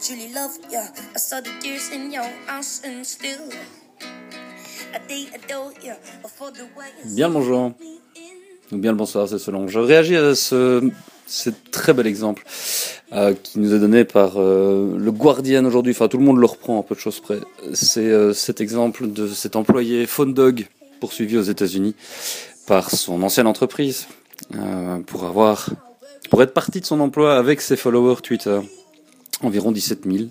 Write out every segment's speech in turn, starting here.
truly love ya. I saw the tears in your eyes and still. I day adore ya. For the way you Bien le bonjour. Ou bien le bonsoir, c'est selon. Je réagis à ce, ce très bel exemple euh, qui nous est donné par euh, le Guardian aujourd'hui. Enfin, tout le monde le reprend un peu de choses près. C'est euh, cet exemple de cet employé Phone Dog poursuivi aux États-Unis par son ancienne entreprise pour avoir pour être parti de son emploi avec ses followers Twitter, environ 17 000.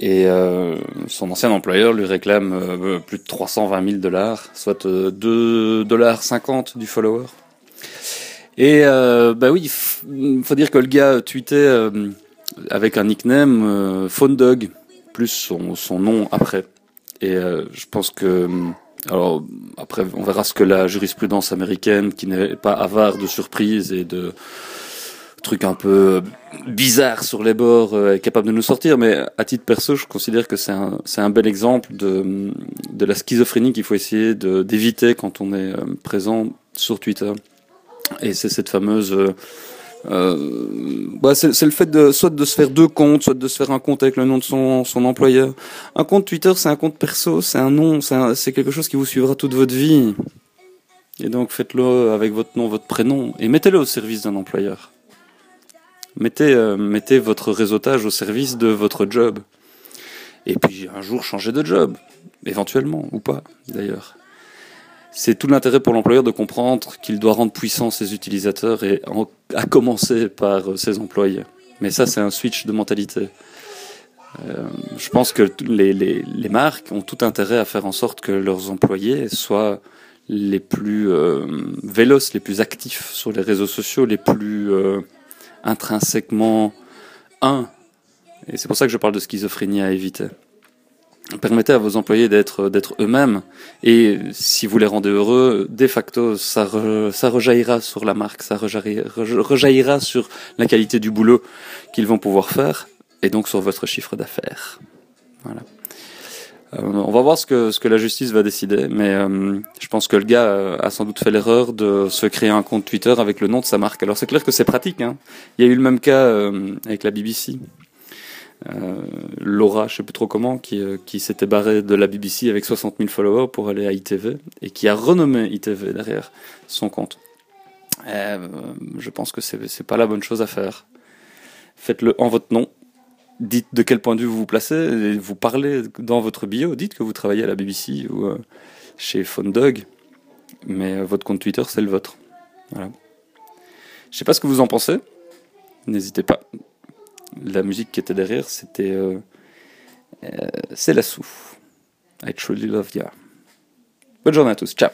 Et euh, son ancien employeur lui réclame euh, plus de 320 000 dollars, soit euh, 2 dollars 50 du follower. Et euh, bah oui, faut dire que le gars tweetait avec un nickname Phone Dog plus son, son nom après. Et je pense que alors après on verra ce que la jurisprudence américaine qui n'est pas avare de surprises et de trucs un peu bizarres sur les bords euh, capable de nous sortir mais à titre perso je considère que c'est un un bel exemple de de la schizophrénie qu'il faut essayer d'éviter quand on est euh, présent sur Twitter et c'est cette fameuse euh, euh, bah c'est le fait de soit de se faire deux comptes, soit de se faire un compte avec le nom de son, son employeur. Un compte Twitter, c'est un compte perso, c'est un nom, c'est quelque chose qui vous suivra toute votre vie. Et donc faites-le avec votre nom, votre prénom, et mettez-le au service d'un employeur. Mettez, euh, mettez votre réseautage au service de votre job. Et puis un jour changer de job, éventuellement, ou pas d'ailleurs. C'est tout l'intérêt pour l'employeur de comprendre qu'il doit rendre puissant ses utilisateurs et à commencer par euh, ses employés. Mais ça, c'est un switch de mentalité. Euh, je pense que les, marques ont tout intérêt à faire en sorte que leurs employés soient les plus euh, véloces, les plus actifs sur les réseaux sociaux, les plus intrinsèquement un. Et c'est pour ça que je parle de schizophrénie à éviter. Permettez à vos employés d'être d'être eux-mêmes et si vous les rendez heureux, de facto, ça, ça rejaillira sur la marque, ça rejaillira, re- rejaillira sur la qualité du boulot qu'ils vont pouvoir faire et donc sur votre chiffre d'affaires. Voilà. Euh, on va voir ce que, ce que la justice va décider, mais euh, je pense que le gars euh, a sans doute fait l'erreur de se créer un compte Twitter avec le nom de sa marque. Alors c'est clair que c'est pratique. Hein. Il y a eu le même cas avec la BBC. Laura, je sais plus trop comment, qui, s'était barrée de la BBC avec 60 000 followers pour aller à ITV et qui a renommé ITV derrière son compte. Je pense que c'est pas la bonne chose à faire. Faites-le en votre nom. Dites de quel point de vue vous vous placez. et vous parlez dans votre bio. Dites que vous travaillez à la BBC ou euh, chez Phonedog. Mais euh, votre compte Twitter, c'est le vôtre. Voilà. Je sais pas ce que vous en pensez. N'hésitez pas. La musique qui était derrière, c'était euh, euh, C'est la souffle. I truly love ya. Bonne journée à tous. Ciao.